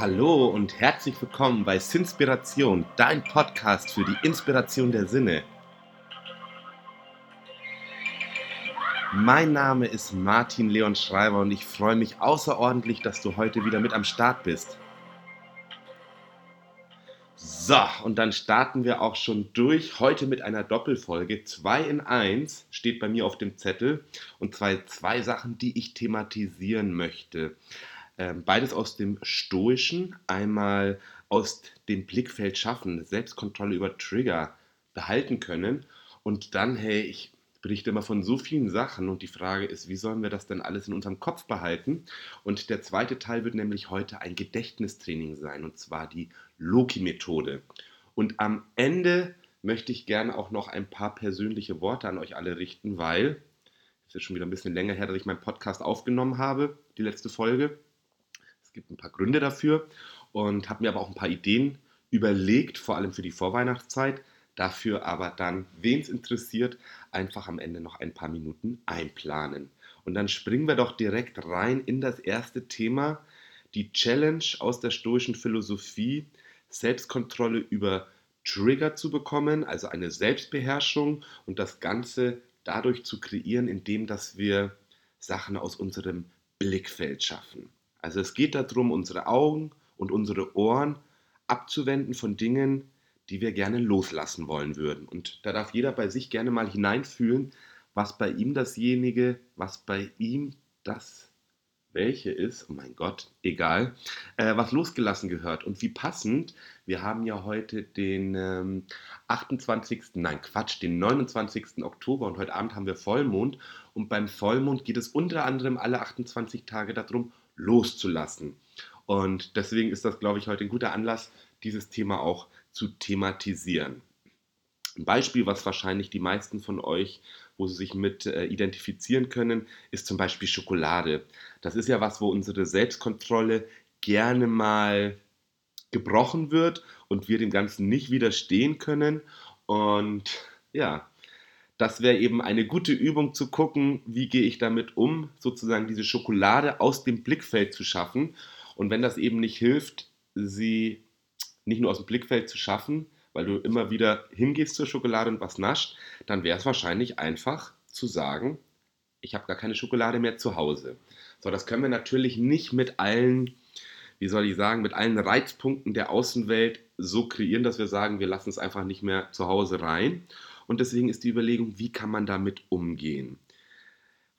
Hallo und herzlich willkommen bei Sinspiration, dein Podcast für die Inspiration der Sinne. Mein Name ist Martin Leon Schreiber und ich freue mich außerordentlich, dass du heute wieder mit am Start bist. So, und dann starten wir auch schon durch. Heute mit einer Doppelfolge. 2 in 1 steht bei mir auf dem Zettel. Und zwei, zwei Sachen, die ich thematisieren möchte. Ähm, beides aus dem Stoischen, einmal aus dem Blickfeld schaffen, Selbstkontrolle über Trigger behalten können und dann, hey, ich berichte immer von so vielen Sachen und die Frage ist, wie sollen wir das denn alles in unserem Kopf behalten? Und der zweite Teil wird nämlich heute ein Gedächtnistraining sein und zwar die Loki-Methode. Und am Ende möchte ich gerne auch noch ein paar persönliche Worte an euch alle richten, weil es ist schon wieder ein bisschen länger her, dass ich meinen Podcast aufgenommen habe, die letzte Folge. Es gibt ein paar Gründe dafür und habe mir aber auch ein paar Ideen überlegt, vor allem für die Vorweihnachtszeit. Dafür aber dann, wen es interessiert, einfach am Ende noch ein paar Minuten einplanen. Und dann springen wir doch direkt rein in das erste Thema, die Challenge aus der stoischen Philosophie, Selbstkontrolle über Trigger zu bekommen, also eine Selbstbeherrschung und das Ganze dadurch zu kreieren, indem dass wir Sachen aus unserem Blickfeld schaffen. Also es geht darum, unsere Augen und unsere Ohren abzuwenden von Dingen, die wir gerne loslassen wollen würden. Und da darf jeder bei sich gerne mal hineinfühlen, was bei ihm dasjenige, was bei ihm das welche ist, oh mein Gott, egal, äh, was losgelassen gehört. Und wie passend, wir haben ja heute den ähm, 28., nein Quatsch, den 29. Oktober und heute Abend haben wir Vollmond. Und beim Vollmond geht es unter anderem alle 28 Tage darum, loszulassen. Und deswegen ist das, glaube ich, heute ein guter Anlass, dieses Thema auch zu thematisieren. Ein Beispiel, was wahrscheinlich die meisten von euch, wo sie sich mit äh, identifizieren können, ist zum Beispiel Schokolade. Das ist ja was, wo unsere Selbstkontrolle gerne mal gebrochen wird und wir dem Ganzen nicht widerstehen können. Und ja, das wäre eben eine gute Übung zu gucken, wie gehe ich damit um, sozusagen diese Schokolade aus dem Blickfeld zu schaffen. Und wenn das eben nicht hilft, sie nicht nur aus dem Blickfeld zu schaffen, weil du immer wieder hingehst zur Schokolade und was nascht, dann wäre es wahrscheinlich einfach zu sagen, ich habe gar keine Schokolade mehr zu Hause. So, das können wir natürlich nicht mit allen, wie soll ich sagen, mit allen Reizpunkten der Außenwelt so kreieren, dass wir sagen, wir lassen es einfach nicht mehr zu Hause rein. Und deswegen ist die Überlegung, wie kann man damit umgehen?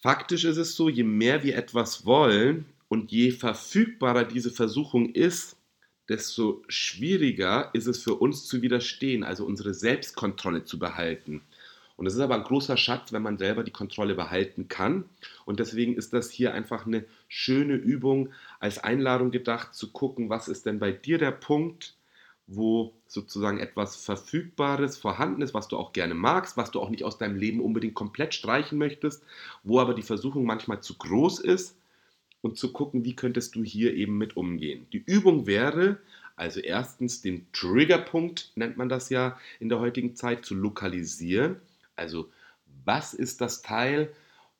Faktisch ist es so, je mehr wir etwas wollen und je verfügbarer diese Versuchung ist, desto schwieriger ist es für uns zu widerstehen, also unsere Selbstkontrolle zu behalten. Und es ist aber ein großer Schatz, wenn man selber die Kontrolle behalten kann. Und deswegen ist das hier einfach eine schöne Übung als Einladung gedacht, zu gucken, was ist denn bei dir der Punkt, wo sozusagen etwas Verfügbares vorhanden ist, was du auch gerne magst, was du auch nicht aus deinem Leben unbedingt komplett streichen möchtest, wo aber die Versuchung manchmal zu groß ist und zu gucken, wie könntest du hier eben mit umgehen. Die Übung wäre, also erstens den Triggerpunkt, nennt man das ja in der heutigen Zeit, zu lokalisieren. Also was ist das Teil,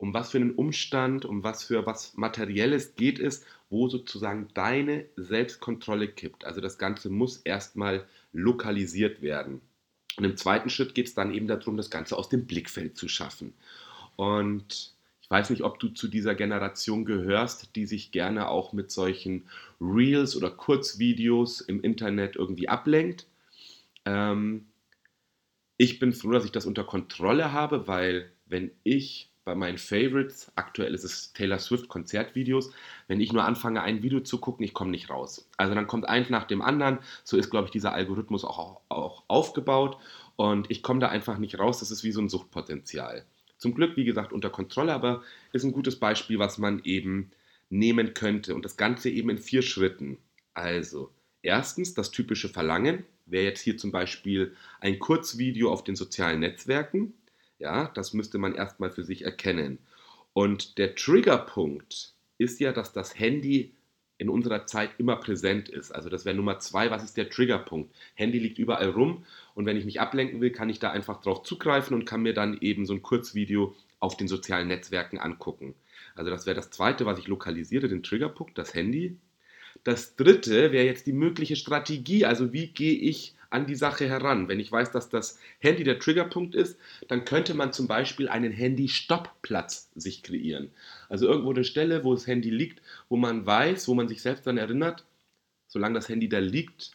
um was für einen Umstand, um was für was Materielles geht es, wo sozusagen deine Selbstkontrolle kippt. Also das Ganze muss erstmal lokalisiert werden. Und im zweiten Schritt geht es dann eben darum, das Ganze aus dem Blickfeld zu schaffen. Und ich weiß nicht, ob du zu dieser Generation gehörst, die sich gerne auch mit solchen Reels oder Kurzvideos im Internet irgendwie ablenkt. Ähm, ich bin froh, dass ich das unter Kontrolle habe, weil wenn ich bei meinen Favorites, aktuell ist es Taylor Swift Konzertvideos, wenn ich nur anfange, ein Video zu gucken, ich komme nicht raus. Also dann kommt eins nach dem anderen, so ist, glaube ich, dieser Algorithmus auch, auch aufgebaut. Und ich komme da einfach nicht raus, das ist wie so ein Suchtpotenzial. Zum Glück, wie gesagt, unter Kontrolle, aber ist ein gutes Beispiel, was man eben nehmen könnte. Und das Ganze eben in vier Schritten. Also, erstens das typische Verlangen, wäre jetzt hier zum Beispiel ein Kurzvideo auf den sozialen Netzwerken, ja, das müsste man erstmal für sich erkennen. Und der Triggerpunkt ist ja, dass das Handy in unserer Zeit immer präsent ist. Also das wäre Nummer zwei, was ist der Triggerpunkt? Handy liegt überall rum und wenn ich mich ablenken will, kann ich da einfach drauf zugreifen und kann mir dann eben so ein Kurzvideo auf den sozialen Netzwerken angucken. Also das wäre das zweite, was ich lokalisiere, den Triggerpunkt, das Handy. Das dritte wäre jetzt die mögliche Strategie, also wie gehe ich an die Sache heran. Wenn ich weiß, dass das Handy der Triggerpunkt ist, dann könnte man zum Beispiel einen Handy-Stoppplatz sich kreieren. Also irgendwo eine Stelle, wo das Handy liegt, wo man weiß, wo man sich selbst dann erinnert, solange das Handy da liegt,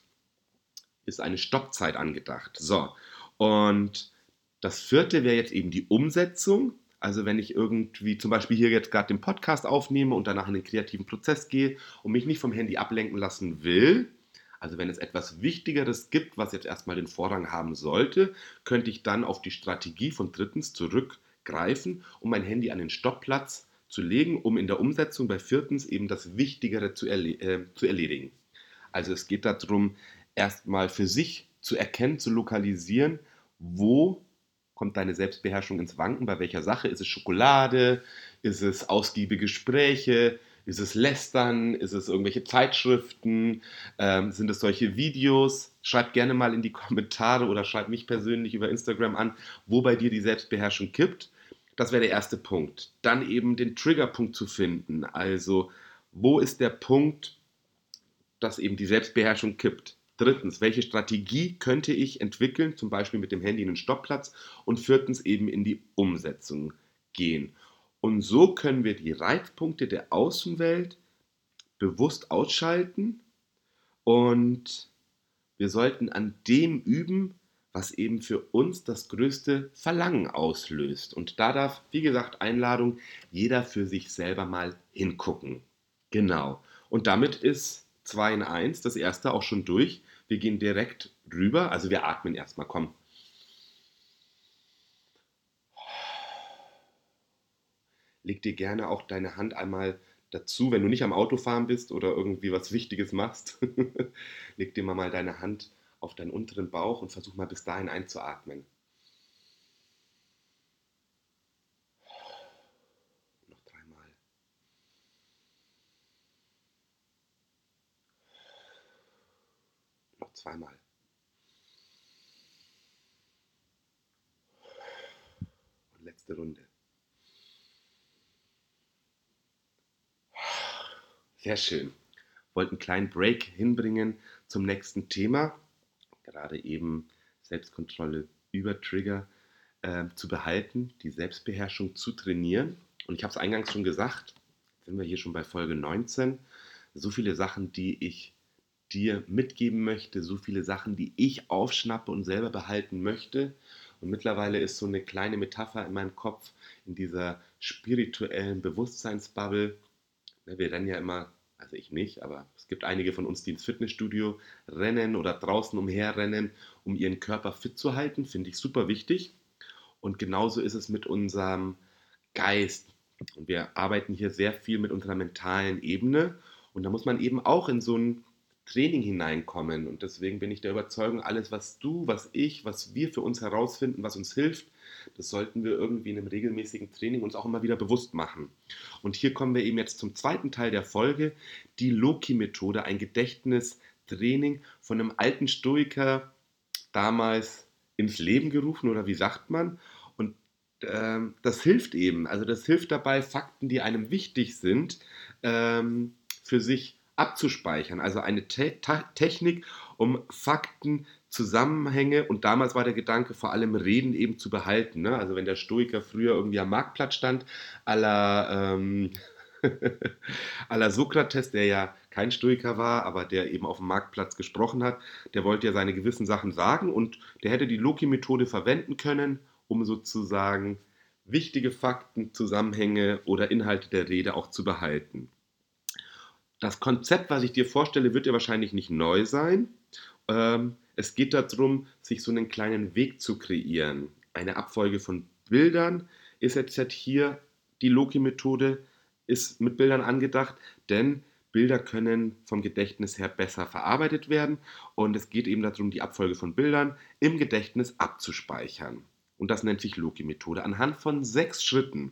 ist eine Stoppzeit angedacht. So, und das vierte wäre jetzt eben die Umsetzung. Also wenn ich irgendwie zum Beispiel hier jetzt gerade den Podcast aufnehme und danach in den kreativen Prozess gehe und mich nicht vom Handy ablenken lassen will, also wenn es etwas Wichtigeres gibt, was jetzt erstmal den Vorrang haben sollte, könnte ich dann auf die Strategie von drittens zurückgreifen, um mein Handy an den Stoppplatz zu legen, um in der Umsetzung bei viertens eben das Wichtigere zu, erle äh, zu erledigen. Also es geht darum, erstmal für sich zu erkennen, zu lokalisieren, wo kommt deine Selbstbeherrschung ins Wanken, bei welcher Sache? Ist es Schokolade? Ist es ausgiebige Gespräche? Ist es Lästern? Ist es irgendwelche Zeitschriften? Ähm, sind es solche Videos? Schreib gerne mal in die Kommentare oder schreib mich persönlich über Instagram an, wo bei dir die Selbstbeherrschung kippt. Das wäre der erste Punkt. Dann eben den Triggerpunkt zu finden. Also, wo ist der Punkt, dass eben die Selbstbeherrschung kippt? Drittens, welche Strategie könnte ich entwickeln, zum Beispiel mit dem Handy in den Stoppplatz? Und viertens, eben in die Umsetzung gehen. Und so können wir die Reizpunkte der Außenwelt bewusst ausschalten und wir sollten an dem üben, was eben für uns das größte Verlangen auslöst. Und da darf, wie gesagt, Einladung, jeder für sich selber mal hingucken. Genau. Und damit ist 2 in 1, das erste auch schon durch. Wir gehen direkt rüber, also wir atmen erstmal, komm. Leg dir gerne auch deine Hand einmal dazu, wenn du nicht am Autofahren bist oder irgendwie was Wichtiges machst. leg dir mal deine Hand auf deinen unteren Bauch und versuch mal bis dahin einzuatmen. Noch dreimal. Noch zweimal. Und letzte Runde. Sehr schön. Wollte einen kleinen Break hinbringen zum nächsten Thema. Gerade eben Selbstkontrolle über Trigger äh, zu behalten, die Selbstbeherrschung zu trainieren. Und ich habe es eingangs schon gesagt, sind wir hier schon bei Folge 19. So viele Sachen, die ich dir mitgeben möchte, so viele Sachen, die ich aufschnappe und selber behalten möchte. Und mittlerweile ist so eine kleine Metapher in meinem Kopf, in dieser spirituellen Bewusstseinsbubble, wir rennen ja immer, also ich nicht, aber es gibt einige von uns, die ins Fitnessstudio rennen oder draußen umherrennen, um ihren Körper fit zu halten. Finde ich super wichtig. Und genauso ist es mit unserem Geist. Und wir arbeiten hier sehr viel mit unserer mentalen Ebene. Und da muss man eben auch in so ein Training hineinkommen. Und deswegen bin ich der Überzeugung, alles, was du, was ich, was wir für uns herausfinden, was uns hilft, das sollten wir irgendwie in einem regelmäßigen Training uns auch immer wieder bewusst machen. Und hier kommen wir eben jetzt zum zweiten Teil der Folge, die Loki-Methode, ein Gedächtnistraining von einem alten Stoiker damals ins Leben gerufen oder wie sagt man? Und ähm, das hilft eben, also das hilft dabei, Fakten, die einem wichtig sind, ähm, für sich abzuspeichern. Also eine Te Technik, um Fakten Zusammenhänge und damals war der Gedanke vor allem Reden eben zu behalten. Ne? Also wenn der Stoiker früher irgendwie am Marktplatz stand, aller ähm, aller Sokrates, der ja kein Stoiker war, aber der eben auf dem Marktplatz gesprochen hat, der wollte ja seine gewissen Sachen sagen und der hätte die Loki-Methode verwenden können, um sozusagen wichtige Fakten, Zusammenhänge oder Inhalte der Rede auch zu behalten. Das Konzept, was ich dir vorstelle, wird dir wahrscheinlich nicht neu sein. Ähm, es geht darum, sich so einen kleinen Weg zu kreieren. Eine Abfolge von Bildern ist jetzt hier die Loki-Methode, ist mit Bildern angedacht, denn Bilder können vom Gedächtnis her besser verarbeitet werden und es geht eben darum, die Abfolge von Bildern im Gedächtnis abzuspeichern. Und das nennt sich Loki-Methode. Anhand von sechs Schritten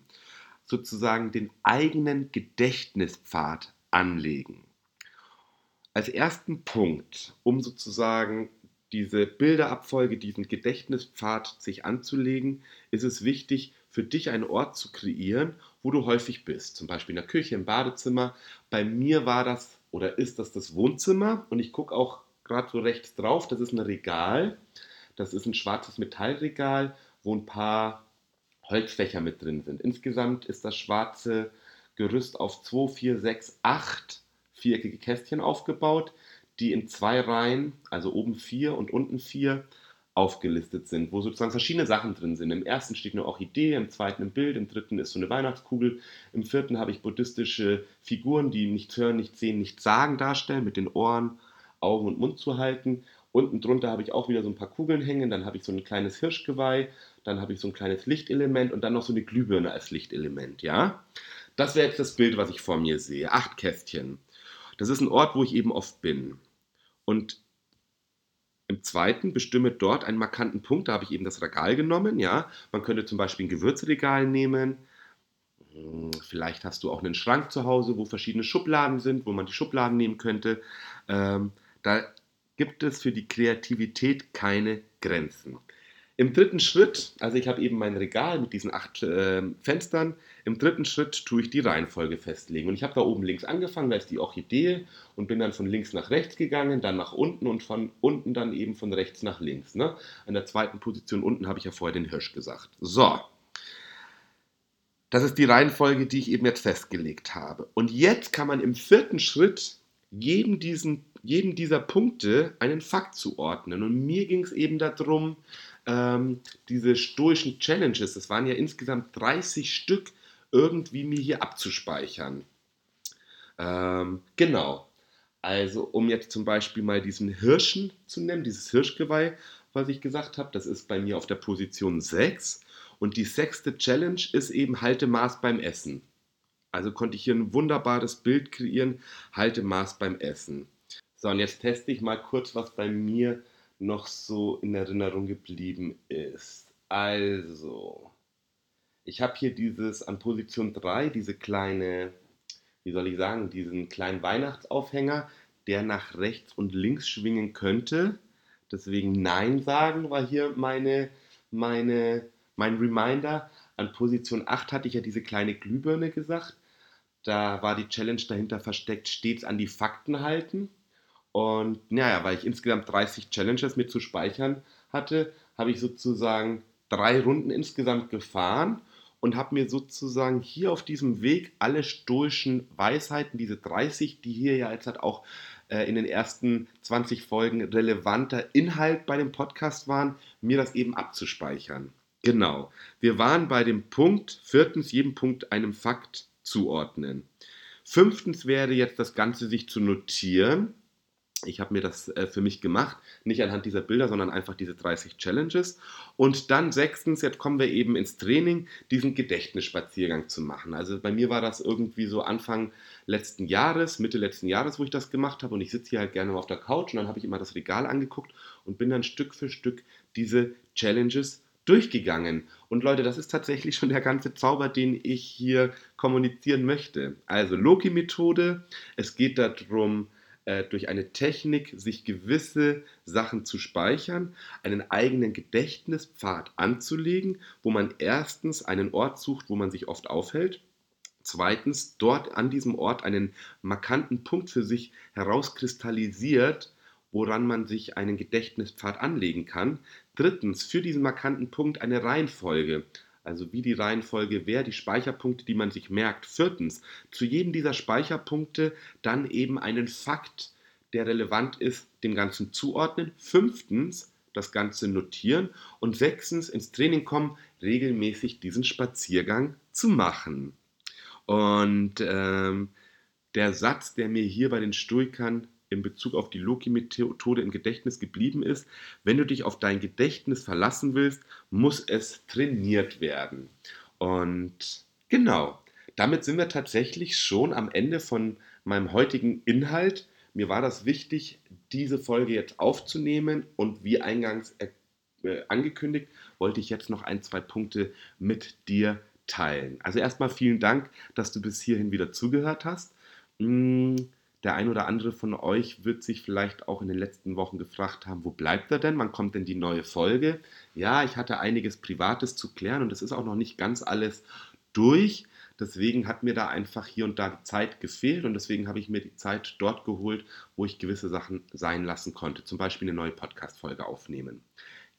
sozusagen den eigenen Gedächtnispfad anlegen. Als ersten Punkt, um sozusagen diese Bilderabfolge, diesen Gedächtnispfad sich anzulegen, ist es wichtig, für dich einen Ort zu kreieren, wo du häufig bist. Zum Beispiel in der Küche, im Badezimmer. Bei mir war das oder ist das das Wohnzimmer? Und ich gucke auch gerade so rechts drauf, das ist ein Regal. Das ist ein schwarzes Metallregal, wo ein paar Holzfächer mit drin sind. Insgesamt ist das schwarze Gerüst auf 2, 4, 6, 8 viereckige Kästchen aufgebaut, die in zwei Reihen, also oben vier und unten vier, aufgelistet sind, wo sozusagen verschiedene Sachen drin sind. Im ersten steht eine Orchidee, im zweiten ein Bild, im dritten ist so eine Weihnachtskugel, im vierten habe ich buddhistische Figuren, die nichts hören, nichts sehen, nichts sagen darstellen, mit den Ohren, Augen und Mund zu halten. Unten drunter habe ich auch wieder so ein paar Kugeln hängen, dann habe ich so ein kleines Hirschgeweih, dann habe ich so ein kleines Lichtelement und dann noch so eine Glühbirne als Lichtelement, ja? Das wäre jetzt das Bild, was ich vor mir sehe. Acht Kästchen. Das ist ein Ort, wo ich eben oft bin. Und im zweiten bestimme dort einen markanten Punkt, da habe ich eben das Regal genommen, ja. Man könnte zum Beispiel ein Gewürzregal nehmen. Hm, vielleicht hast du auch einen Schrank zu Hause, wo verschiedene Schubladen sind, wo man die Schubladen nehmen könnte. Ähm, da gibt es für die Kreativität keine Grenzen. Im dritten Schritt, also ich habe eben mein Regal mit diesen acht äh, Fenstern, im dritten Schritt tue ich die Reihenfolge festlegen. Und ich habe da oben links angefangen, da ist die Orchidee und bin dann von links nach rechts gegangen, dann nach unten und von unten dann eben von rechts nach links. Ne? An der zweiten Position unten habe ich ja vorher den Hirsch gesagt. So, das ist die Reihenfolge, die ich eben jetzt festgelegt habe. Und jetzt kann man im vierten Schritt jedem, diesen, jedem dieser Punkte einen Fakt zuordnen. Und mir ging es eben darum, ähm, diese stoischen Challenges, das waren ja insgesamt 30 Stück, irgendwie mir hier abzuspeichern. Ähm, genau. Also, um jetzt zum Beispiel mal diesen Hirschen zu nennen, dieses Hirschgeweih, was ich gesagt habe, das ist bei mir auf der Position 6. Und die sechste Challenge ist eben Halte Maß beim Essen. Also konnte ich hier ein wunderbares Bild kreieren, Halte Maß beim Essen. So, und jetzt teste ich mal kurz, was bei mir noch so in Erinnerung geblieben ist. Also, ich habe hier dieses an Position 3, diese kleine, wie soll ich sagen, diesen kleinen Weihnachtsaufhänger, der nach rechts und links schwingen könnte. Deswegen Nein sagen war hier meine, meine, mein Reminder. An Position 8 hatte ich ja diese kleine Glühbirne gesagt. Da war die Challenge dahinter versteckt, stets an die Fakten halten. Und naja, weil ich insgesamt 30 Challenges mit zu speichern hatte, habe ich sozusagen drei Runden insgesamt gefahren und habe mir sozusagen hier auf diesem Weg alle stoischen Weisheiten, diese 30, die hier ja jetzt halt auch äh, in den ersten 20 Folgen relevanter Inhalt bei dem Podcast waren, mir das eben abzuspeichern. Genau. Wir waren bei dem Punkt, viertens, jedem Punkt einem Fakt zuordnen. Fünftens wäre jetzt das Ganze sich zu notieren ich habe mir das äh, für mich gemacht, nicht anhand dieser Bilder, sondern einfach diese 30 Challenges. Und dann sechstens, jetzt kommen wir eben ins Training, diesen Gedächtnisspaziergang zu machen. Also bei mir war das irgendwie so Anfang letzten Jahres, Mitte letzten Jahres, wo ich das gemacht habe. Und ich sitze hier halt gerne auf der Couch und dann habe ich immer das Regal angeguckt und bin dann Stück für Stück diese Challenges durchgegangen. Und Leute, das ist tatsächlich schon der ganze Zauber, den ich hier kommunizieren möchte. Also Loki-Methode, es geht darum, äh, durch eine Technik sich gewisse Sachen zu speichern, einen eigenen Gedächtnispfad anzulegen, wo man erstens einen Ort sucht, wo man sich oft aufhält, zweitens dort an diesem Ort einen markanten Punkt für sich herauskristallisiert, woran man sich einen Gedächtnispfad anlegen kann. Drittens, für diesen markanten Punkt eine Reihenfolge, also wie die Reihenfolge wäre, die Speicherpunkte, die man sich merkt. Viertens, zu jedem dieser Speicherpunkte dann eben einen Fakt, der relevant ist, dem Ganzen zuordnen. Fünftens, das Ganze notieren. Und sechstens, ins Training kommen, regelmäßig diesen Spaziergang zu machen. Und ähm, der Satz, der mir hier bei den Stoikern in Bezug auf die Loki-Methode im Gedächtnis geblieben ist, wenn du dich auf dein Gedächtnis verlassen willst, muss es trainiert werden. Und genau, damit sind wir tatsächlich schon am Ende von meinem heutigen Inhalt. Mir war das wichtig, diese Folge jetzt aufzunehmen und wie eingangs äh, angekündigt, wollte ich jetzt noch ein, zwei Punkte mit dir teilen. Also erstmal vielen Dank, dass du bis hierhin wieder zugehört hast. Hm, der ein oder andere von euch wird sich vielleicht auch in den letzten Wochen gefragt haben, wo bleibt er denn? Wann kommt denn die neue Folge? Ja, ich hatte einiges Privates zu klären und es ist auch noch nicht ganz alles durch. Deswegen hat mir da einfach hier und da die Zeit gefehlt und deswegen habe ich mir die Zeit dort geholt, wo ich gewisse Sachen sein lassen konnte. Zum Beispiel eine neue Podcast-Folge aufnehmen.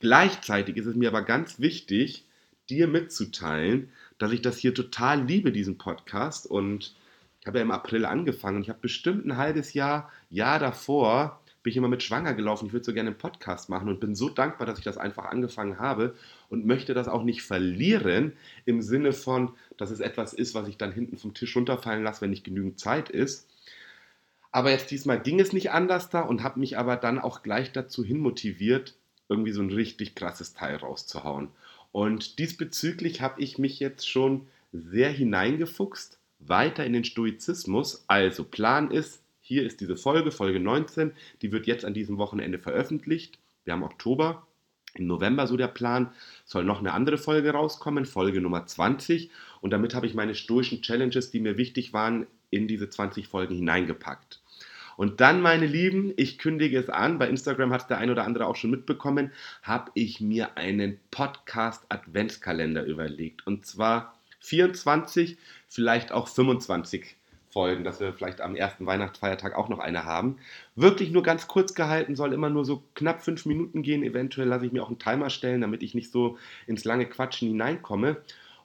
Gleichzeitig ist es mir aber ganz wichtig, dir mitzuteilen, dass ich das hier total liebe, diesen Podcast. Und ich habe ja im April angefangen und ich habe bestimmt ein halbes Jahr, Jahr davor, bin ich immer mit schwanger gelaufen. Ich würde so gerne einen Podcast machen und bin so dankbar, dass ich das einfach angefangen habe und möchte das auch nicht verlieren im Sinne von, dass es etwas ist, was ich dann hinten vom Tisch runterfallen lasse, wenn nicht genügend Zeit ist. Aber jetzt diesmal ging es nicht anders da und habe mich aber dann auch gleich dazu hin motiviert, irgendwie so ein richtig krasses Teil rauszuhauen. Und diesbezüglich habe ich mich jetzt schon sehr hineingefuchst, weiter in den Stoizismus. Also Plan ist, hier ist diese Folge, Folge 19, die wird jetzt an diesem Wochenende veröffentlicht. Wir haben Oktober, im November so der Plan, soll noch eine andere Folge rauskommen, Folge Nummer 20. Und damit habe ich meine stoischen Challenges, die mir wichtig waren, in diese 20 Folgen hineingepackt. Und dann, meine Lieben, ich kündige es an, bei Instagram hat es der ein oder andere auch schon mitbekommen, habe ich mir einen Podcast-Adventskalender überlegt. Und zwar 24, vielleicht auch 25 Folgen, dass wir vielleicht am ersten Weihnachtsfeiertag auch noch eine haben. Wirklich nur ganz kurz gehalten, soll immer nur so knapp fünf Minuten gehen. Eventuell lasse ich mir auch einen Timer stellen, damit ich nicht so ins lange Quatschen hineinkomme.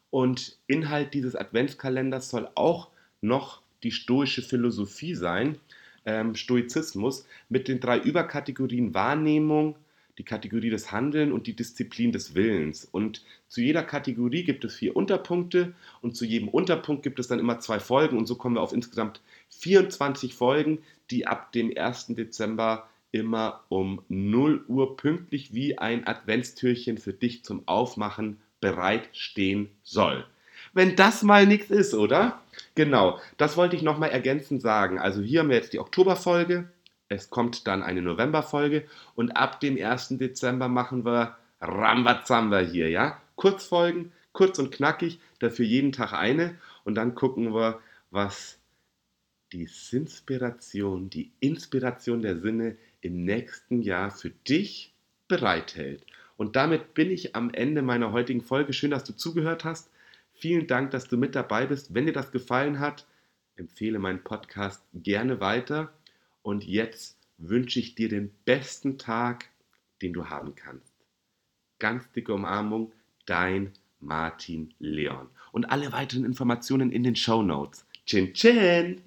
Und Inhalt dieses Adventskalenders soll auch noch die stoische Philosophie sein, ähm, Stoizismus, mit den drei Überkategorien Wahrnehmung, die Kategorie des Handeln und die Disziplin des Willens. Und zu jeder Kategorie gibt es vier Unterpunkte und zu jedem Unterpunkt gibt es dann immer zwei Folgen und so kommen wir auf insgesamt 24 Folgen, die ab dem 1. Dezember immer um 0 Uhr pünktlich wie ein Adventstürchen für dich zum Aufmachen bereitstehen soll. Wenn das mal nichts ist, oder? Genau, das wollte ich nochmal ergänzend sagen. Also hier haben wir jetzt die Oktoberfolge, es kommt dann eine Novemberfolge und ab dem 1. Dezember machen wir Rambazamba hier, ja? Kurzfolgen, kurz und knackig, dafür jeden Tag eine und dann gucken wir, was die Sinspiration, die Inspiration der Sinne im nächsten Jahr für dich bereithält. Und damit bin ich am Ende meiner heutigen Folge. Schön, dass du zugehört hast. Vielen Dank, dass du mit dabei bist. Wenn dir das gefallen hat, empfehle meinen Podcast gerne weiter. Und jetzt wünsche ich dir den besten Tag, den du haben kannst. Ganz dicke Umarmung, dein Martin Leon. Und alle weiteren Informationen in den Show Notes. Chin Chin!